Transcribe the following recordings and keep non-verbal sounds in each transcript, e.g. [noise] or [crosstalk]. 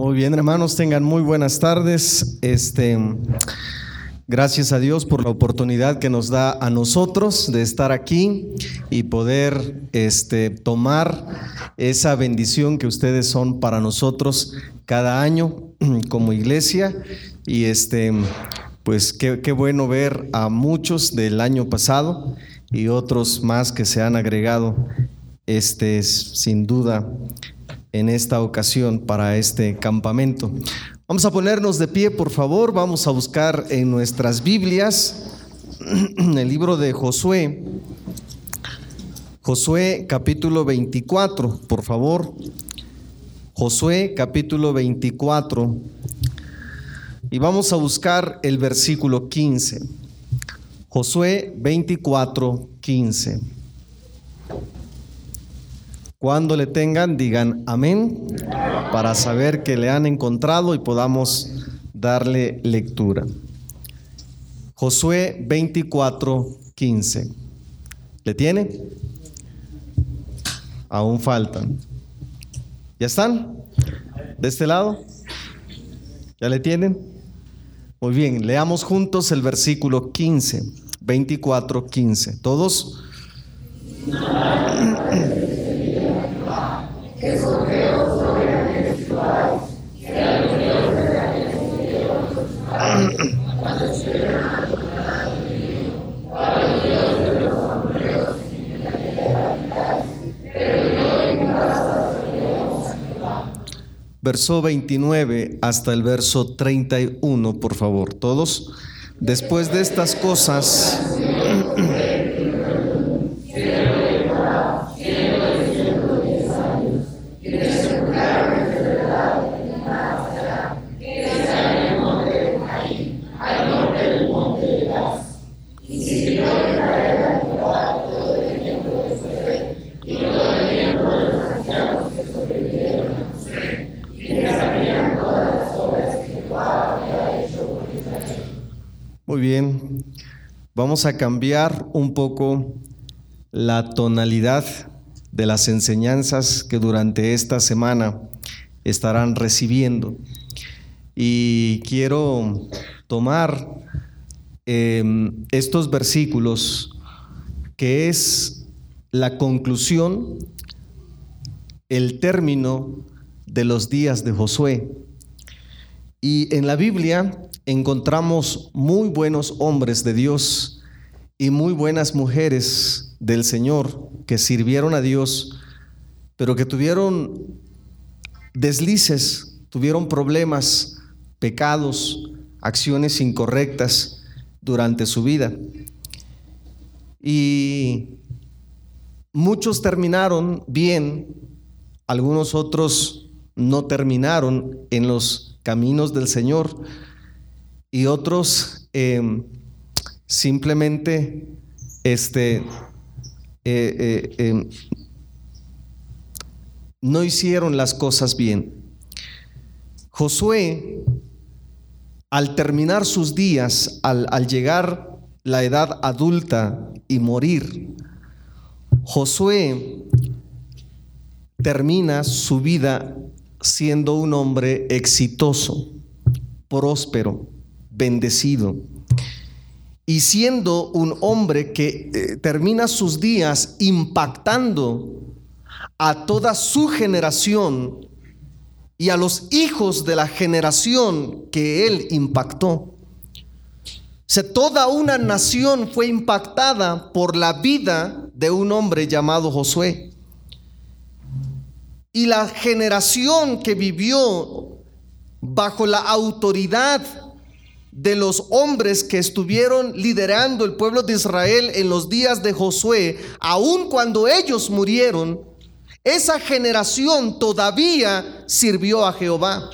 Muy bien, hermanos, tengan muy buenas tardes. Este, gracias a Dios por la oportunidad que nos da a nosotros de estar aquí y poder este, tomar esa bendición que ustedes son para nosotros cada año [clears throat] como iglesia. Y este, pues qué, qué bueno ver a muchos del año pasado y otros más que se han agregado. Este es sin duda en esta ocasión para este campamento. Vamos a ponernos de pie, por favor. Vamos a buscar en nuestras Biblias [clears throat] el libro de Josué. Josué capítulo 24, por favor. Josué capítulo 24. Y vamos a buscar el versículo 15. Josué 24, 15. Cuando le tengan, digan amén para saber que le han encontrado y podamos darle lectura. Josué 24, 15. ¿Le tiene? Aún faltan. ¿Ya están? ¿De este lado? ¿Ya le tienen? Muy bien, leamos juntos el versículo 15, 24, 15. ¿Todos? Verso 29 hasta el verso 31, por favor, todos. Después de estas cosas... [clears throat] Muy bien, vamos a cambiar un poco la tonalidad de las enseñanzas que durante esta semana estarán recibiendo. Y quiero tomar em, estos versículos que es la conclusión, el término de los días de Josué. Y en la Biblia encontramos muy buenos hombres de Dios y muy buenas mujeres del Señor que sirvieron a Dios, pero que tuvieron deslices, tuvieron problemas, pecados, acciones incorrectas durante su vida. Y muchos terminaron bien, algunos otros no terminaron en los caminos del Señor y otros em, simplemente este, eh, eh, em, no hicieron las cosas bien. Josué, al terminar sus días, al, al llegar la edad adulta y morir, Josué termina su vida siendo un hombre exitoso, próspero bendecido. Y siendo un hombre que eh, termina sus días impactando a toda su generación y a los hijos de la generación que él impactó. Se toda una nación fue impactada por la vida de un hombre llamado Josué. Y la generación que vivió bajo la autoridad de los hombres que estuvieron liderando el pueblo de Israel en los días de Josué, aun cuando ellos murieron, esa generación todavía sirvió a Jehová.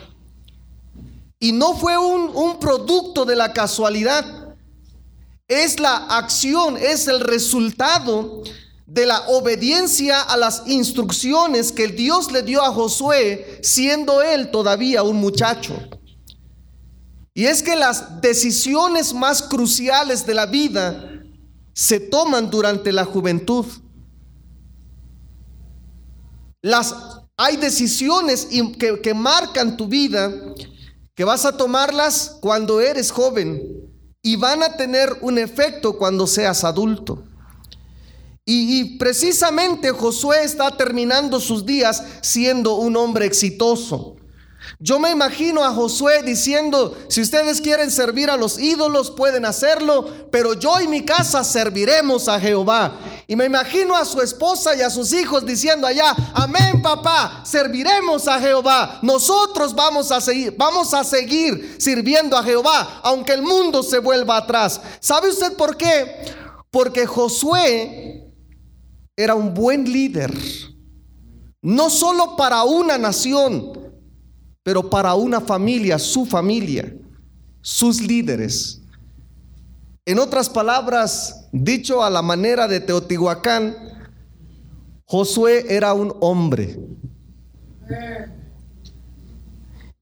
Y no fue un, un producto de la casualidad, es la acción, es el resultado de la obediencia a las instrucciones que Dios le dio a Josué, siendo él todavía un muchacho. Y es que las decisiones más cruciales de la vida se toman durante la juventud. Las hay decisiones que, que marcan tu vida que vas a tomarlas cuando eres joven y van a tener un efecto cuando seas adulto. Y, precisamente Josué está terminando sus días siendo un hombre exitoso. Yo me imagino a Josué diciendo, si ustedes quieren servir a los ídolos, pueden hacerlo, pero yo y mi casa serviremos a Jehová. Y me imagino a su esposa y a sus hijos diciendo allá, amén papá, serviremos a Jehová. Nosotros vamos a seguir, vamos a seguir sirviendo a Jehová, aunque el mundo se vuelva atrás. ¿Sabe usted por qué? Porque Josué era un buen líder, no solo para una nación, pero para una familia, su familia, sus líderes. En otras palabras, dicho a la manera de Teotihuacán, Josué era un hombre.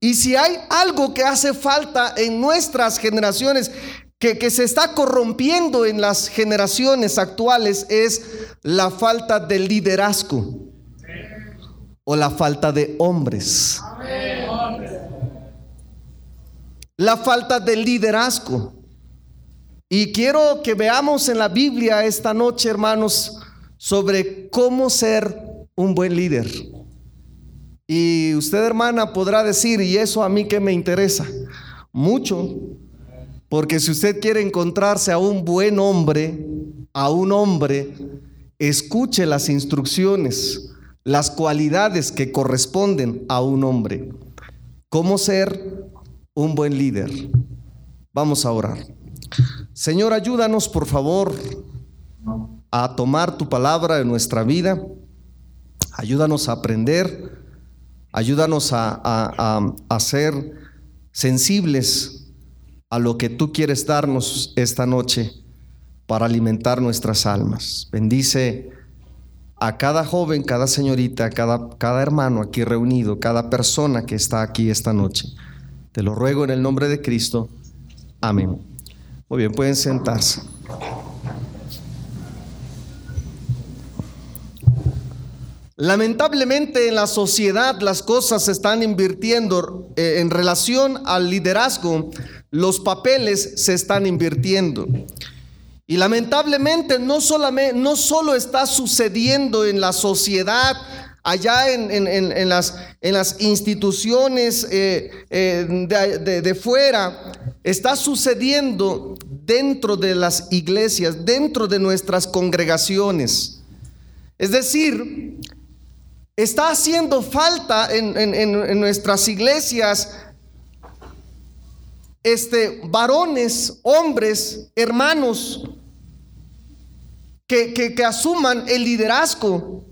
Y si hay algo que hace falta en nuestras generaciones, que, se está corrompiendo en las generaciones actuales es la falta de liderazgo o la falta de hombres. La falta de liderazgo. Y quiero que veamos en la Biblia esta noche, hermanos, sobre cómo ser un buen líder. Y usted, hermana, podrá decir, ¿y eso a mí que me interesa? Mucho, porque si usted quiere encontrarse a un buen hombre, a un hombre, escuche las instrucciones, las cualidades que corresponden a un hombre. ¿Cómo ser un buen líder? Vamos a orar. Señor, ayúdanos por favor a tomar tu palabra en nuestra vida. Ayúdanos a aprender. Ayúdanos a, a ser sensibles a lo que tú quieres darnos esta noche para alimentar nuestras almas. Bendice a cada joven, cada señorita, cada, cada hermano aquí reunido, cada persona que está aquí esta noche. Te lo ruego en el nombre de Cristo. Amén. Muy bien, pueden sentarse. Lamentablemente en la sociedad las cosas se están invirtiendo eh, en relación al liderazgo los papeles se están invirtiendo. Y lamentablemente no, solamente, no solo está sucediendo en la sociedad, allá en, las, instituciones eh, eh, de, fuera, está sucediendo dentro de las iglesias, dentro de nuestras congregaciones. Es decir, está haciendo falta en, nuestras iglesias este, varones, hombres, hermanos, que, asuman el liderazgo,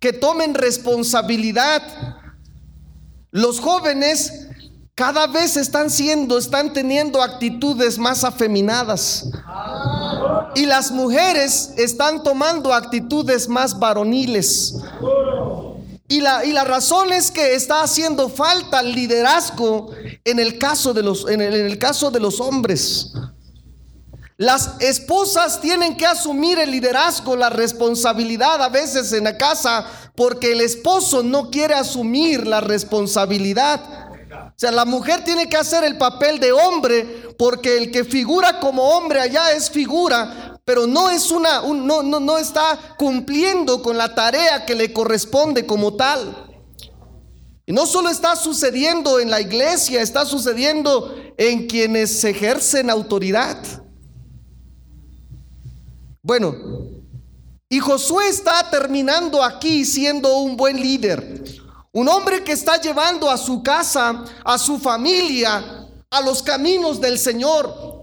que tomen responsabilidad. Los jóvenes cada vez están siendo, están teniendo actitudes más afeminadas. Y las mujeres están tomando actitudes más varoniles. Y la, y la razón es que está haciendo falta el liderazgo en el caso de los, en el, caso de los hombres. Las esposas tienen que asumir el liderazgo, la responsabilidad a veces en la casa, porque el esposo no quiere asumir la responsabilidad. O sea, la mujer tiene que hacer el papel de hombre, porque el que figura como hombre allá es figura, pero no es una, no, no, no está cumpliendo con la tarea que le corresponde como tal. Y no solo está sucediendo en la iglesia, está sucediendo en quienes ejercen autoridad. Bueno, y Josué está terminando aquí siendo un buen líder. Un hombre que está llevando a su casa, a su familia, a los caminos del Señor.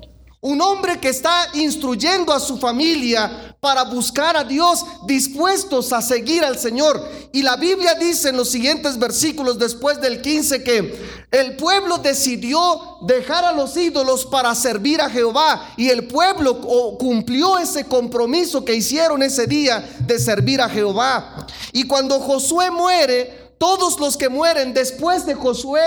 Un hombre que está instruyendo a su familia para buscar a Dios, dispuestos a seguir al Señor. Y la Biblia dice en los siguientes versículos después del 15 que el pueblo decidió dejar a los ídolos para servir a Jehová. Y el pueblo cumplió ese compromiso que hicieron ese día de servir a Jehová. Y cuando Josué muere, todos los que mueren después de Josué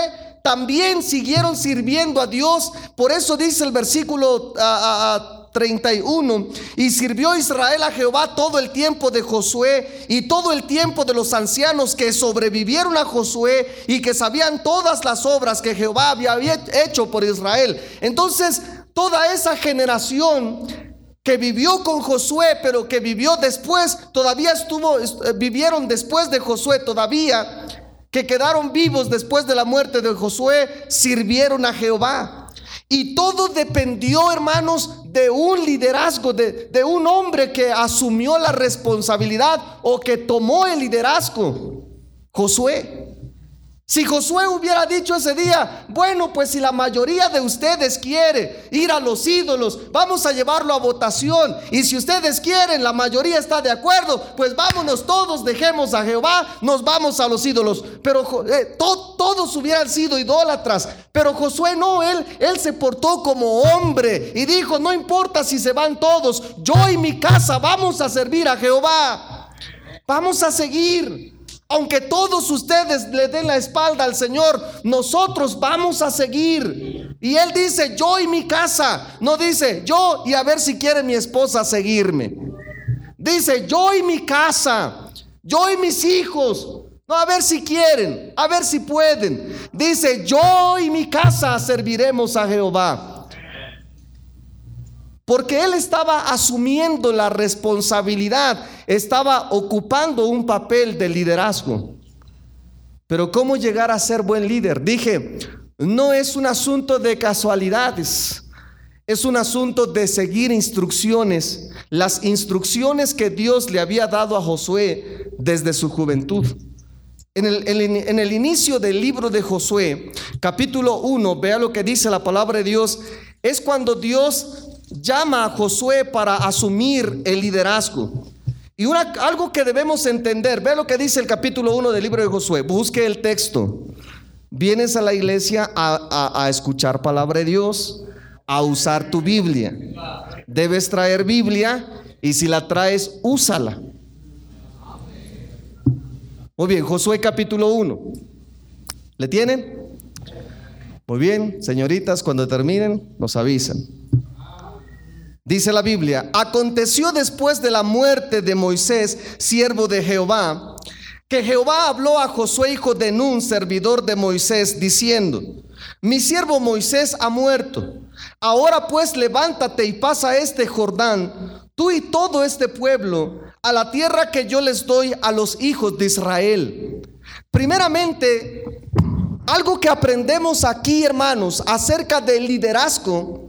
también siguieron sirviendo a Dios. Por eso dice el versículo 30 31. Y sirvió Israel a Jehová todo el tiempo de Josué y todo el tiempo de los ancianos que sobrevivieron a Josué y que sabían todas las obras que Jehová había hecho por Israel. Entonces, toda esa generación que vivió con Josué, pero que vivió después, todavía estuvo, vivieron después de Josué, todavía que quedaron vivos después de la muerte de Josué, sirvieron a Jehová. Y todo dependió, hermanos, de un liderazgo, de, de, un hombre que asumió la responsabilidad o que tomó el liderazgo. Josué. Si Josué hubiera dicho ese día, bueno, pues si la mayoría de ustedes quiere ir a los ídolos, vamos a llevarlo a votación. Y si ustedes quieren, la mayoría está de acuerdo, pues vámonos todos, dejemos a Jehová, nos vamos a los ídolos. Pero eh, todos hubieran sido idólatras. Pero Josué no, él, él se portó como hombre y dijo, no importa si se van todos, yo y mi casa vamos a servir a Jehová. Vamos a seguir. Aunque todos ustedes le den la espalda al Señor, nosotros vamos a seguir. Y Él dice, yo y mi casa. No dice, yo y a ver si quiere mi esposa seguirme. Dice, yo y mi casa. Yo y mis hijos. No, a ver si quieren, a ver si pueden. Dice, yo y mi casa serviremos a Jehová. Porque él estaba asumiendo la responsabilidad, estaba ocupando un papel de liderazgo. Pero ¿cómo llegar a ser buen líder? Dije, no es un asunto de casualidades, es un asunto de seguir instrucciones, las instrucciones que Dios le había dado a Josué desde su juventud. En el, inicio del libro de Josué, capítulo 1, vea lo que dice la palabra de Dios, es cuando Dios llama a Josué para asumir el liderazgo. Y algo que debemos entender, ve lo que dice el capítulo 1 del libro de Josué, busque el texto. Vienes a la iglesia a, a escuchar palabra de Dios, a usar tu Biblia. Debes traer Biblia y si la traes, úsala. Muy bien, Josué capítulo 1. ¿Le tienen? Muy bien, señoritas, cuando terminen, nos avisan. Dice la Biblia, aconteció después de la muerte de Moisés, siervo de Jehová, que Jehová habló a Josué, hijo de Nun, servidor de Moisés, diciendo, mi siervo Moisés ha muerto. Ahora pues levántate y pasa este Jordán, tú y todo este pueblo, a la tierra que yo les doy a los hijos de Israel. Primeramente, algo que aprendemos aquí, hermanos, acerca del liderazgo,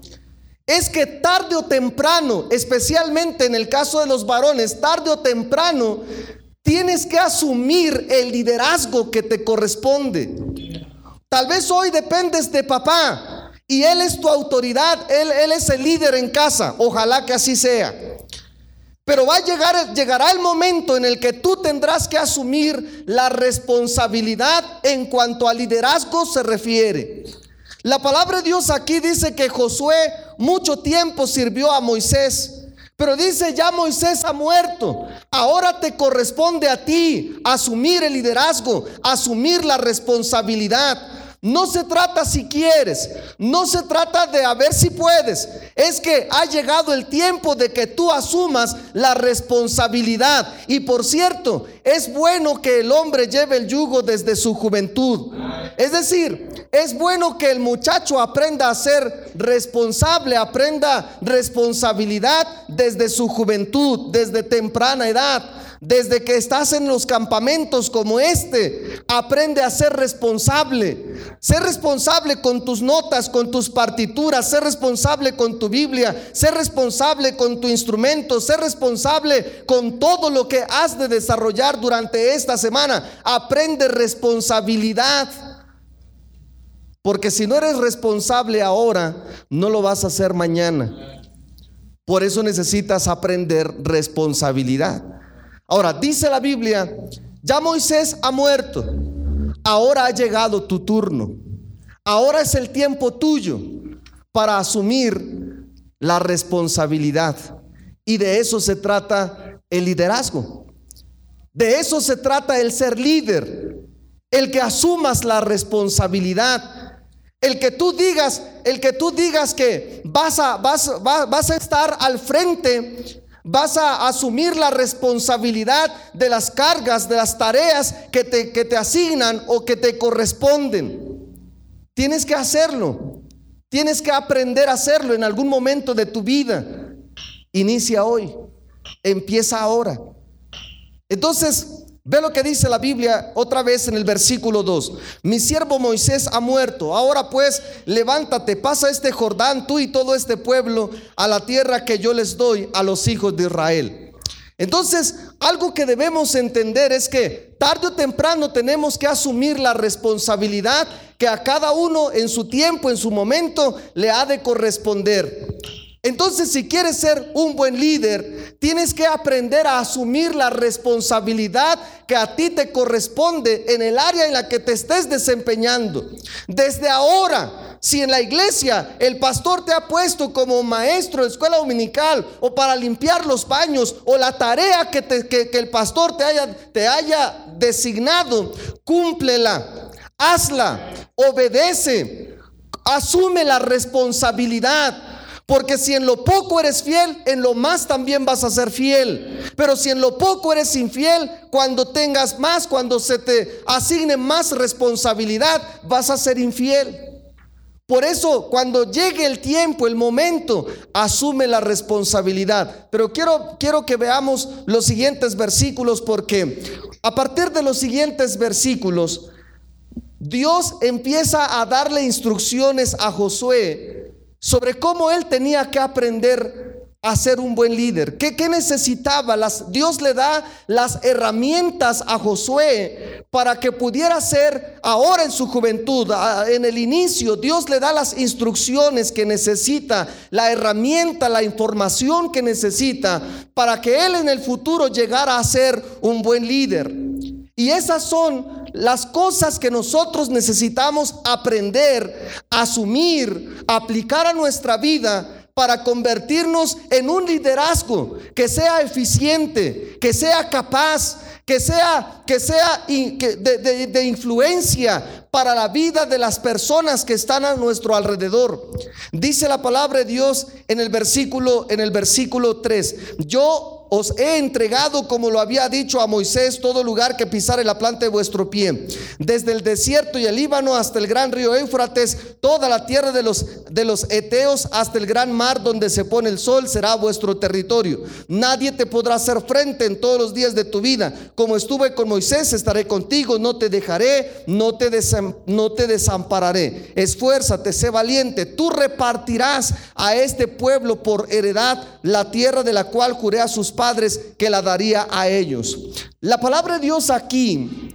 es que tarde o temprano, especialmente en el caso de los varones, tarde o temprano, tienes que asumir el liderazgo que te corresponde. Tal vez hoy dependes de papá y él es tu autoridad, él, es el líder en casa, ojalá que así sea. Pero va a llegar, llegará el momento en el que tú tendrás que asumir la responsabilidad en cuanto al liderazgo se refiere. La palabra de Dios aquí dice que Josué mucho tiempo sirvió a Moisés. Pero dice, ya Moisés ha muerto. Ahora te corresponde a ti asumir el liderazgo, asumir la responsabilidad. No se trata si quieres, no se trata de a ver si puedes. Es que ha llegado el tiempo de que tú asumas la responsabilidad. Y por cierto, es bueno que el hombre lleve el yugo desde su juventud. Es decir, es bueno que el muchacho aprenda a ser responsable, aprenda responsabilidad desde su juventud, desde temprana edad. Desde que estás en los campamentos como este, aprende a ser responsable. Ser responsable con tus notas, con tus partituras, ser responsable con tu Biblia, ser responsable con tu instrumento, ser responsable con todo lo que has de desarrollar durante esta semana. Aprende responsabilidad. Porque si no eres responsable ahora, no lo vas a hacer mañana. Por eso necesitas aprender responsabilidad. Ahora, dice la Biblia, ya Moisés ha muerto, ahora ha llegado tu turno, ahora es el tiempo tuyo para asumir la responsabilidad. Y de eso se trata el liderazgo. De eso se trata el ser líder, el que asumas la responsabilidad, El que tú digas, el que tú digas que vas a, vas, a estar al frente, vas a asumir la responsabilidad de las cargas, de las tareas que te, que te asignan o que te corresponden. Tienes que hacerlo. Tienes que aprender a hacerlo en algún momento de tu vida. Inicia hoy. Empieza ahora. Entonces, Ve lo que dice la Biblia otra vez en el versículo 2. Mi siervo Moisés ha muerto. Ahora pues, levántate, pasa este Jordán, tú y todo este pueblo, a la tierra que yo les doy a los hijos de Israel. Entonces, algo que debemos entender es que tarde o temprano tenemos que asumir la responsabilidad que a cada uno en su tiempo, en su momento, le ha de corresponder. Entonces, si quieres ser un buen líder, tienes que aprender a asumir la responsabilidad que a ti te corresponde en el área en la que te estés desempeñando. Desde ahora, si en la iglesia el pastor te ha puesto como maestro de escuela dominical o para limpiar los baños o la tarea que, el pastor te haya, te haya designado, cúmplela, hazla, obedece, asume la responsabilidad. Porque si en lo poco eres fiel, en lo más también vas a ser fiel. Pero si en lo poco eres infiel, cuando tengas más, cuando se te asigne más responsabilidad, vas a ser infiel. Por eso, cuando llegue el tiempo, el momento, asume la responsabilidad. Pero quiero, quiero que veamos los siguientes versículos porque a partir de los siguientes versículos, Dios empieza a darle instrucciones a Josué sobre cómo él tenía que aprender a ser un buen líder. ¿Qué, necesitaba? Las, Dios le da las herramientas a Josué para que pudiera ser ahora en su juventud, en el inicio. Dios le da las instrucciones que necesita, la herramienta, la información que necesita para que él en el futuro llegara a ser un buen líder. Y esas son las cosas que nosotros necesitamos aprender, asumir, aplicar a nuestra vida para convertirnos en un liderazgo que sea eficiente, que sea capaz, que sea, que sea de, influencia para la vida de las personas que están a nuestro alrededor. Dice la palabra de Dios en el versículo, en el versículo 3. Yo os he entregado, como lo había dicho a Moisés, todo lugar que pisare la planta de vuestro pie, desde el desierto y el Líbano hasta el gran río Éufrates, toda la tierra de los, de los Eteos hasta el gran mar donde se pone el sol será vuestro territorio. Nadie te podrá hacer frente en todos los días de tu vida. Como estuve con Moisés, estaré contigo, no te dejaré, no te, no te desampararé. Esfuérzate, sé valiente, tú repartirás a este pueblo por heredad la tierra de la cual juré a sus padres que la daría a ellos. La palabra de Dios aquí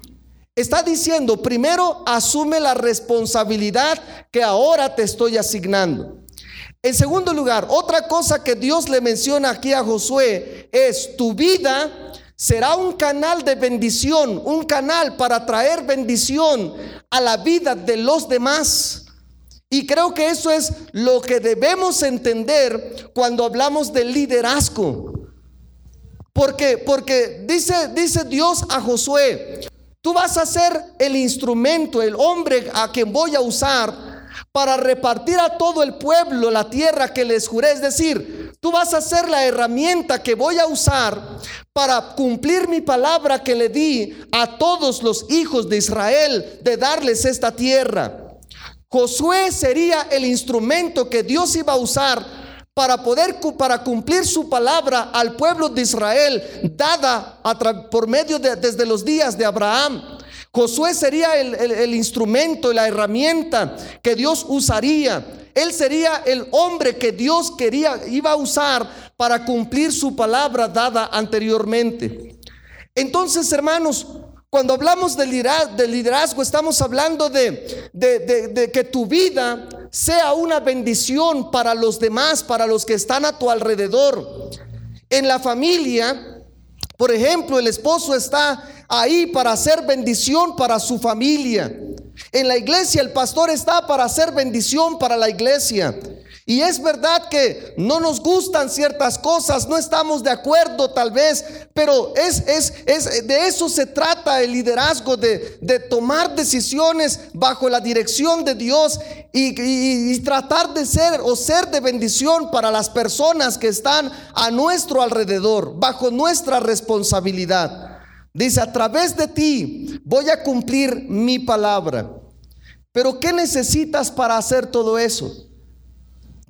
está diciendo, primero asume la responsabilidad que ahora te estoy asignando. En segundo lugar, otra cosa que Dios le menciona aquí a Josué es tu vida será un canal de bendición, un canal para traer bendición a la vida de los demás. Y creo que eso es lo que debemos entender cuando hablamos de liderazgo. Porque, porque dice, dice Dios a Josué, tú vas a ser el instrumento, el hombre a quien voy a usar para repartir a todo el pueblo la tierra que les juré. Es decir, tú vas a ser la herramienta que voy a usar para cumplir mi palabra que le di a todos los hijos de Israel de darles esta tierra. Josué sería el instrumento que Dios iba a usar para poder para cumplir su palabra al pueblo de Israel dada por medio de desde los días de Abraham. Josué sería el, el instrumento, la herramienta que Dios usaría. Él sería el hombre que Dios quería, iba a usar para cumplir su palabra dada anteriormente. Entonces, hermanos, cuando hablamos de liderazgo, estamos hablando de, de, que tu vida sea una bendición para los demás, para los que están a tu alrededor. En la familia, por ejemplo, el esposo está ahí para hacer bendición para su familia. En la iglesia el pastor está para hacer bendición para la iglesia. Y es verdad que no nos gustan ciertas cosas, no estamos de acuerdo tal vez, pero es, es, es de eso se trata el liderazgo, de, de tomar decisiones bajo la dirección de Dios y, y tratar de ser o ser de bendición para las personas que están a nuestro alrededor, bajo nuestra responsabilidad. Dice, a través de ti voy a cumplir mi palabra. Pero ¿qué necesitas para hacer todo eso?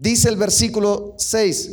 Dice el versículo 6,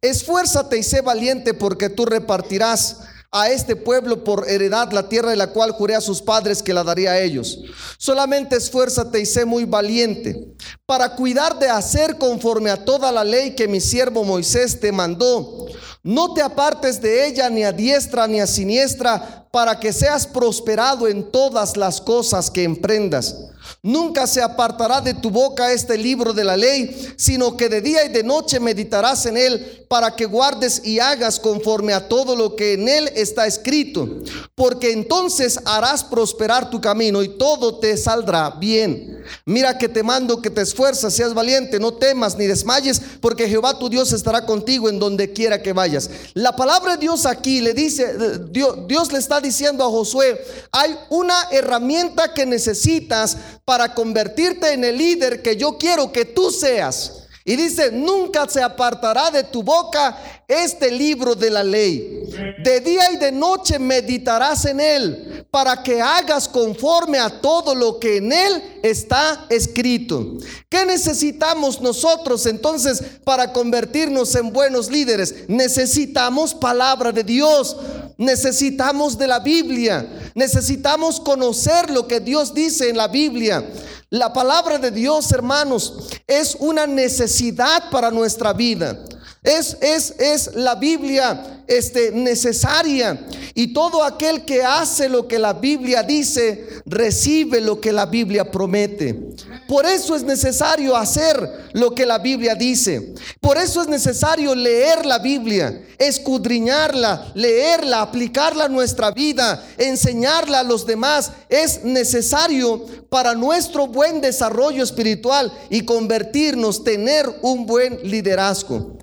esfuérzate y sé valiente porque tú repartirás a este pueblo por heredad la tierra de la cual juré a sus padres que la daría a ellos. Solamente esfuérzate y sé muy valiente para cuidar de hacer conforme a toda la ley que mi siervo Moisés te mandó. No te apartes de ella ni a diestra ni a siniestra para que seas prosperado en todas las cosas que emprendas. Nunca se apartará de tu boca este libro de la ley, sino que de día y de noche meditarás en él para que guardes y hagas conforme a todo lo que en él está escrito. Porque entonces harás prosperar tu camino y todo te saldrá bien. Mira que te mando que te esfuerzas, seas valiente, no temas ni desmayes, porque Jehová tu Dios estará contigo en donde quiera que vayas. La palabra de Dios aquí le dice, Dios, Dios le está diciendo a Josué, hay una herramienta que necesitas para convertirte en el líder que yo quiero que tú seas. Y dice, nunca se apartará de tu boca este libro de la ley. De día y de noche meditarás en él para que hagas conforme a todo lo que en él está escrito. ¿Qué necesitamos nosotros entonces para convertirnos en buenos líderes? Necesitamos palabra de Dios. Necesitamos de la Biblia. Necesitamos conocer lo que Dios dice en la Biblia. La palabra de Dios, hermanos, es una necesidad para nuestra vida. Es, es, es la Biblia este, necesaria. Y todo aquel que hace lo que la Biblia dice, recibe lo que la Biblia promete. Por eso es necesario hacer lo que la Biblia dice. Por eso es necesario leer la Biblia, escudriñarla, leerla, aplicarla a nuestra vida, enseñarla a los demás. Es necesario para nuestro buen desarrollo espiritual y convertirnos, tener un buen liderazgo.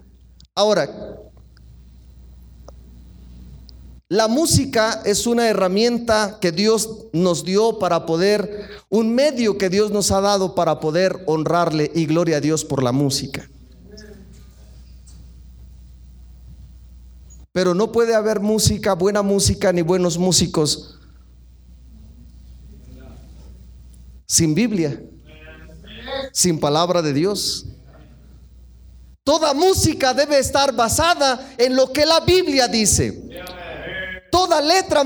Ahora, la música es una herramienta que Dios nos dio para poder, un medio que Dios nos ha dado para poder honrarle y gloria a Dios por la música. Pero no puede haber música, buena música, ni buenos músicos sin Biblia, sin palabra de Dios. Toda música debe estar basada en lo que la Biblia dice toda letra,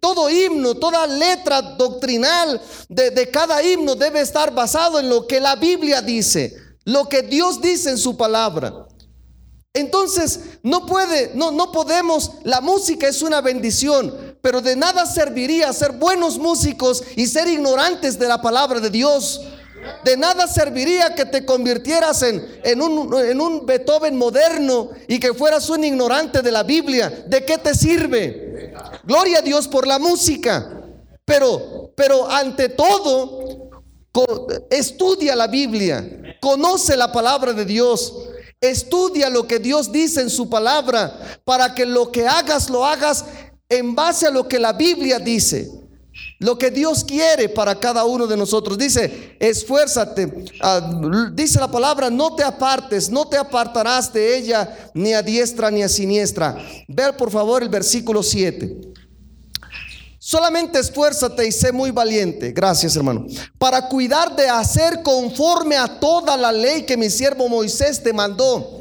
todo himno, toda letra doctrinal de, de cada himno debe estar basado en lo que la Biblia dice, lo que Dios dice en su palabra. Entonces, no puede, no, no podemos, la música es una bendición, pero de nada serviría ser buenos músicos y ser ignorantes de la palabra de Dios. De nada serviría que te convirtieras en, un, un Beethoven moderno y que fueras un ignorante de la Biblia. ¿De qué te sirve? Gloria a Dios por la música. Pero, pero ante todo, estudia la Biblia, conoce la palabra de Dios, estudia lo que Dios dice en su palabra para que lo que hagas lo hagas en base a lo que la Biblia dice. Lo que Dios quiere para cada uno de nosotros. Dice, esfuérzate. Ah, dice la palabra, no te apartes, no te apartarás de ella ni a diestra ni a siniestra. Ver por favor el versículo 7. Solamente esfuérzate y sé muy valiente. Gracias, hermano. Para cuidar de hacer conforme a toda la ley que mi siervo Moisés te mandó.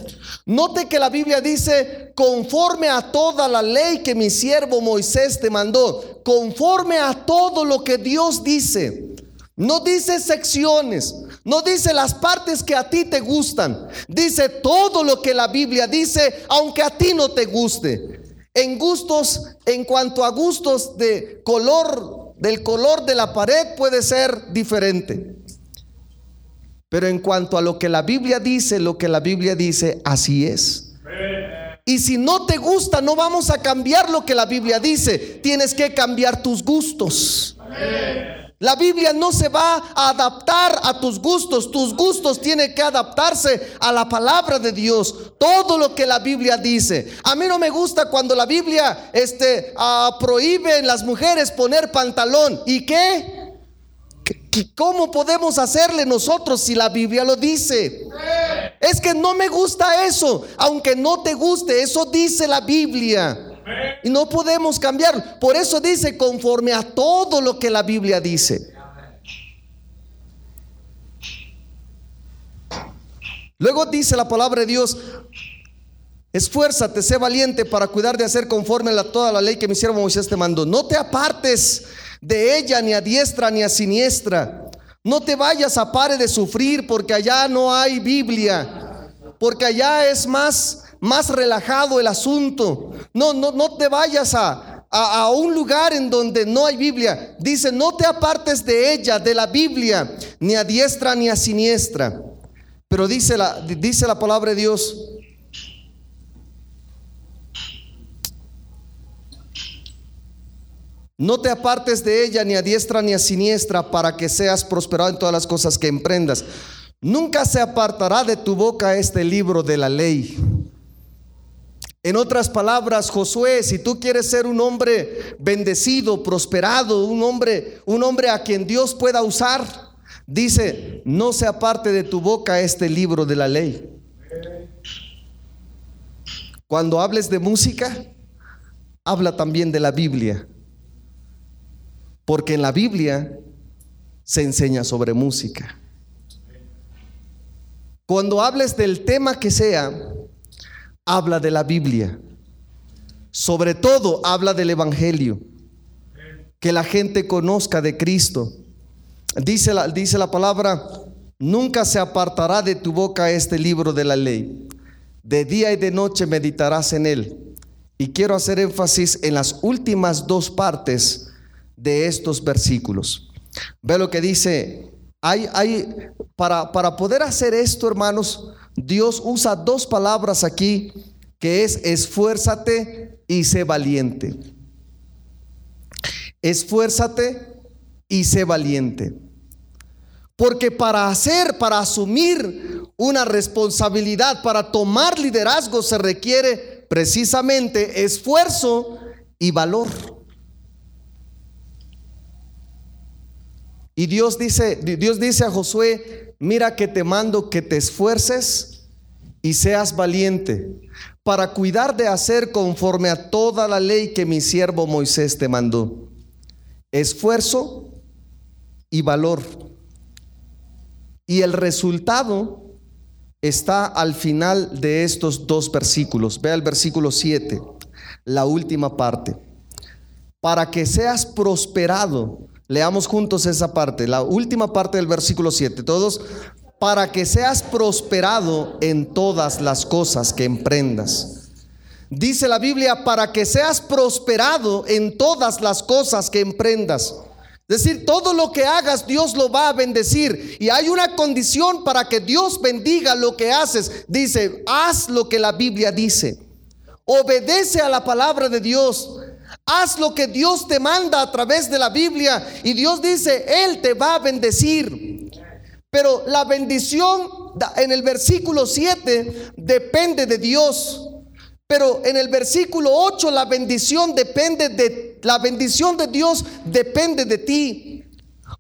Note que la Biblia dice, conforme a toda la ley que mi siervo Moisés te mandó, conforme a todo lo que Dios dice. No dice secciones, no dice las partes que a ti te gustan, dice todo lo que la Biblia dice, aunque a ti no te guste. En gustos, en cuanto a gustos de color, del color de la pared puede ser diferente. Pero en cuanto a lo que la Biblia dice, lo que la Biblia dice, así es. Y si no te gusta, no vamos a cambiar lo que la Biblia dice. Tienes que cambiar tus gustos. La Biblia no se va a adaptar a tus gustos, tus gustos tienen que adaptarse a la palabra de Dios. Todo lo que la Biblia dice. A mí no me gusta cuando la Biblia este, ah, prohíbe en las mujeres poner pantalón. ¿Y qué? ¿Cómo podemos hacerle nosotros si la Biblia lo dice? Es que no me gusta eso, aunque no te guste, eso dice la Biblia. Y no podemos cambiar. Por eso dice conforme a todo lo que la Biblia dice. Luego dice la palabra de Dios, esfuérzate, sé valiente para cuidar de hacer conforme a toda la ley que mi siervo Moisés te mandó. No te apartes de ella ni a diestra ni a siniestra. No te vayas a pare de sufrir porque allá no hay Biblia. Porque allá es más más relajado el asunto. No, no, no te vayas a, a, un lugar en donde no hay Biblia. Dice, no te apartes de ella, de la Biblia, ni a diestra ni a siniestra. Pero dice la, dice la palabra de Dios. No te apartes de ella ni a diestra ni a siniestra para que seas prosperado en todas las cosas que emprendas. Nunca se apartará de tu boca este libro de la ley en otras palabras, Josué, si tú quieres ser un hombre bendecido, prosperado, un hombre, un hombre a quien Dios pueda usar, dice, no se aparte de tu boca este libro de la ley. Cuando hables de música, habla también de la Biblia. Porque en la Biblia se enseña sobre música. Cuando hables del tema que sea, habla de la Biblia. Sobre todo habla del Evangelio. Que la gente conozca de Cristo. Dice la, dice la palabra, nunca se apartará de tu boca este libro de la ley. De día y de noche meditarás en él. Y quiero hacer énfasis en las últimas dos partes de estos versículos. Ve lo que dice. Hay, hay, para, para poder hacer esto, hermanos, Dios usa dos palabras aquí que es esfuérzate y sé valiente. Esfuérzate y sé valiente. Porque para hacer, para asumir una responsabilidad, para tomar liderazgo se requiere precisamente esfuerzo y valor. Y Dios dice, Dios dice a Josué, mira que te mando que te esfuerces y seas valiente para cuidar de hacer conforme a toda la ley que mi siervo Moisés te mandó. Esfuerzo y valor. Y el resultado está al final de estos dos versículos. Ve el versículo 7, la última parte. Para que seas prosperado Leamos juntos esa parte, la última parte del versículo 7. Todos, para que seas prosperado en todas las cosas que emprendas. Dice la Biblia, para que seas prosperado en todas las cosas que emprendas. Es decir, todo lo que hagas, Dios lo va a bendecir. Y hay una condición para que Dios bendiga lo que haces. Dice, haz lo que la Biblia dice. Obedece a la palabra de Dios. Haz lo que Dios te manda a través de la Biblia y Dios dice, Él te va a bendecir. Pero la bendición en el versículo 7 depende de Dios. Pero en el versículo 8 la bendición depende de la bendición de Dios depende de ti.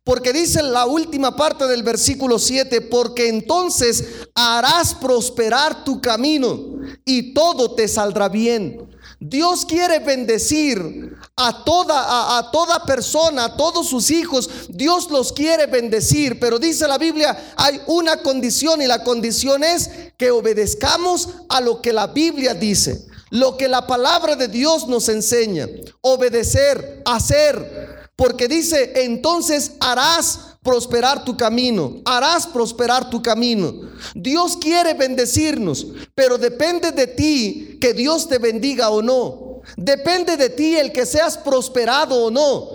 Porque dice la última parte del versículo 7, porque entonces harás prosperar tu camino y todo te saldrá bien. Dios quiere bendecir a toda, a, toda persona, a todos sus hijos. Dios los quiere bendecir, pero dice la Biblia, hay una condición y la condición es que obedezcamos a lo que la Biblia dice, lo que la palabra de Dios nos enseña. Obedecer, hacer. Porque dice, entonces harás prosperar tu camino, harás prosperar tu camino. Dios quiere bendecirnos, pero depende de ti que Dios te bendiga o no. Depende de ti el que seas prosperado o no.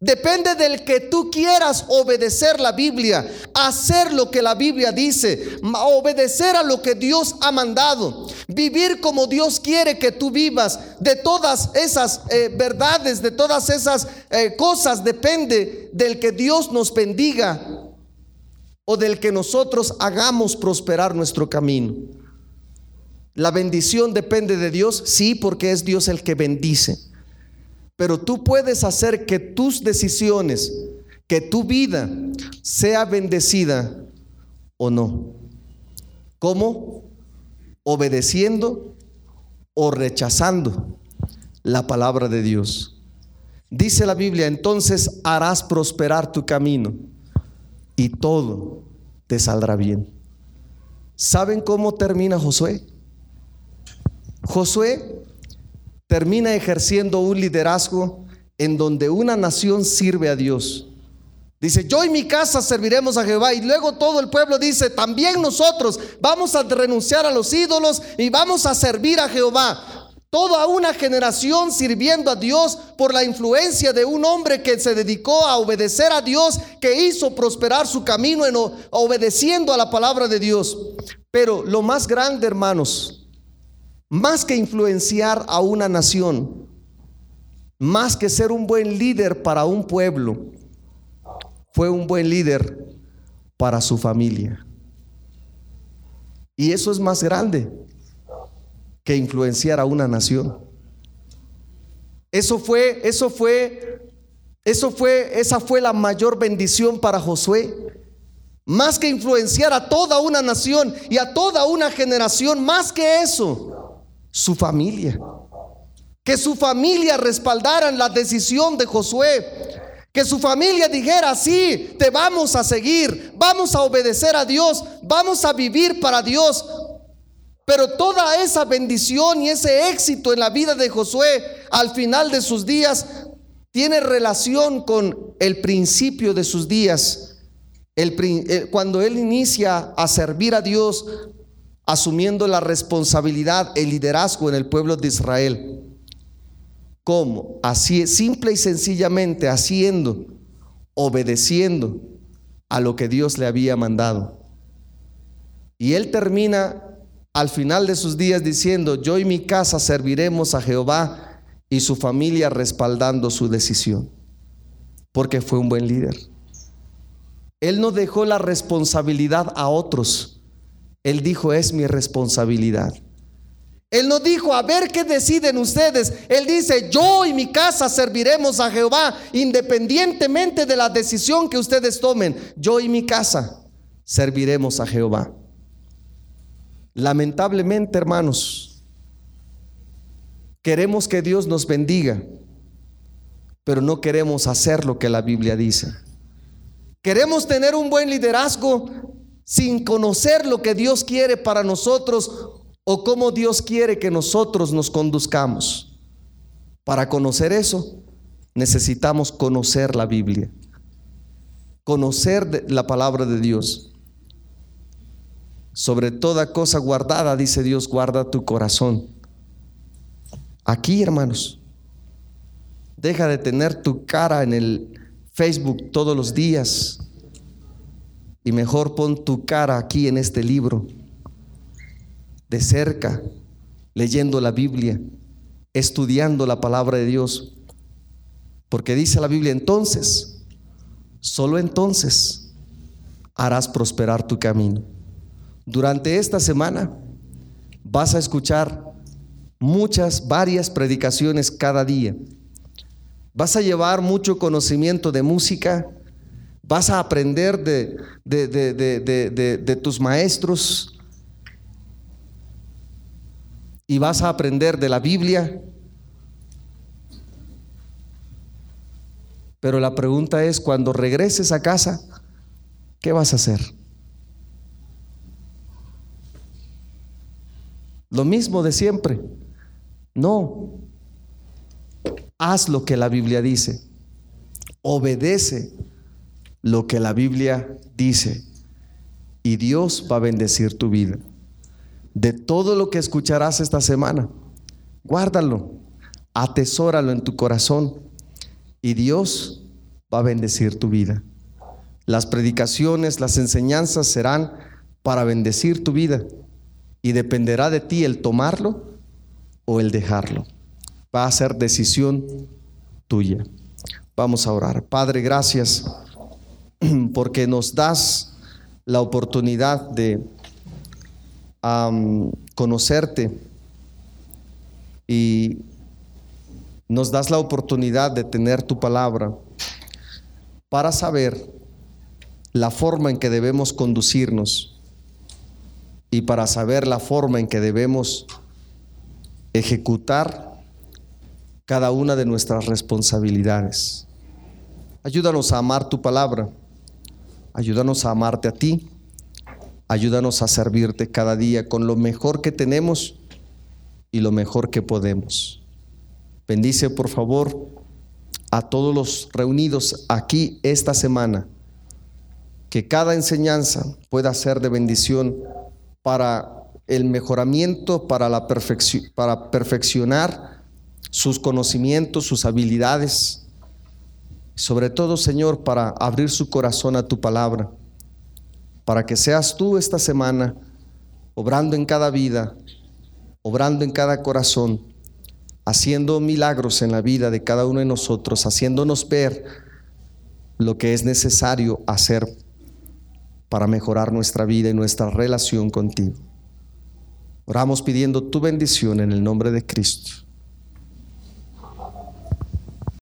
Depende del que tú quieras obedecer la Biblia, hacer lo que la Biblia dice, obedecer a lo que Dios ha mandado, vivir como Dios quiere que tú vivas. De todas esas eh, verdades, de todas esas eh, cosas, depende del que Dios nos bendiga o del que nosotros hagamos prosperar nuestro camino. La bendición depende de Dios, sí, porque es Dios el que bendice. Pero tú puedes hacer que tus decisiones, que tu vida sea bendecida o no. ¿Cómo? Obedeciendo o rechazando la palabra de Dios. Dice la Biblia, entonces harás prosperar tu camino y todo te saldrá bien. ¿Saben cómo termina Josué? Josué termina ejerciendo un liderazgo en donde una nación sirve a Dios. Dice, yo y mi casa serviremos a Jehová. Y luego todo el pueblo dice, también nosotros vamos a renunciar a los ídolos y vamos a servir a Jehová. Toda una generación sirviendo a Dios por la influencia de un hombre que se dedicó a obedecer a Dios, que hizo prosperar su camino en obedeciendo a la palabra de Dios. Pero lo más grande, hermanos, más que influenciar a una nación, más que ser un buen líder para un pueblo, fue un buen líder para su familia. Y eso es más grande que influenciar a una nación. Eso fue, eso fue, eso fue, esa fue la mayor bendición para Josué. Más que influenciar a toda una nación y a toda una generación, más que eso, su familia. Que su familia respaldara la decisión de Josué. Que su familia dijera, sí, te vamos a seguir, vamos a obedecer a Dios, vamos a vivir para Dios. Pero toda esa bendición y ese éxito en la vida de Josué al final de sus días tiene relación con el principio de sus días. El, cuando él inicia a servir a Dios, asumiendo la responsabilidad, el liderazgo en el pueblo de Israel. ¿Cómo? Así, simple y sencillamente haciendo, obedeciendo a lo que Dios le había mandado. Y él termina al final de sus días diciendo, yo y mi casa serviremos a Jehová y su familia respaldando su decisión, porque fue un buen líder. Él no dejó la responsabilidad a otros él dijo, es mi responsabilidad. Él no dijo, a ver qué deciden ustedes. Él dice, yo y mi casa serviremos a Jehová independientemente de la decisión que ustedes tomen. Yo y mi casa serviremos a Jehová. Lamentablemente, hermanos, queremos que Dios nos bendiga, pero no queremos hacer lo que la Biblia dice. Queremos tener un buen liderazgo, sin conocer lo que Dios quiere para nosotros o cómo Dios quiere que nosotros nos conduzcamos. Para conocer eso, necesitamos conocer la Biblia, conocer la palabra de Dios. Sobre toda cosa guardada, dice Dios, guarda tu corazón. Aquí, hermanos, deja de tener tu cara en el Facebook todos los días y mejor pon tu cara aquí en este libro, de cerca, leyendo la Biblia, estudiando la palabra de Dios. Porque dice la Biblia, entonces, solo entonces harás prosperar tu camino. Durante esta semana vas a escuchar muchas, varias predicaciones cada día. Vas a llevar mucho conocimiento de música, Vas a aprender de, de, tus maestros y vas a aprender de la Biblia. Pero la pregunta es, cuando regreses a casa, ¿qué vas a hacer? Lo mismo de siempre. No. Haz lo que la Biblia dice. Obedece lo que la Biblia dice y Dios va a bendecir tu vida. De todo lo que escucharás esta semana, guárdalo, atesóralo en tu corazón y Dios va a bendecir tu vida. Las predicaciones, las enseñanzas serán para bendecir tu vida y dependerá de ti el tomarlo o el dejarlo. Va a ser decisión tuya. Vamos a orar. Padre, gracias [clears throat] porque nos das la oportunidad de conocerte y nos das la oportunidad de tener tu palabra para saber la forma en que debemos conducirnos y para saber la forma en que debemos ejecutar cada una de nuestras responsabilidades. Ayúdanos a amar tu palabra, ayúdanos a amarte a ti, ayúdanos a servirte cada día con lo mejor que tenemos y lo mejor que podemos. Bendice por favor a todos los reunidos aquí esta semana, que cada enseñanza pueda ser de bendición para el mejoramiento, para, la para perfeccionar sus conocimientos, sus habilidades, sobre todo, Señor, para abrir su corazón a tu palabra, para que seas tú esta semana obrando en cada vida, obrando en cada corazón, haciendo milagros en la vida de cada uno de nosotros, haciéndonos ver lo que es necesario hacer para mejorar nuestra vida y nuestra relación contigo. Oramos pidiendo tu bendición en el nombre de Cristo.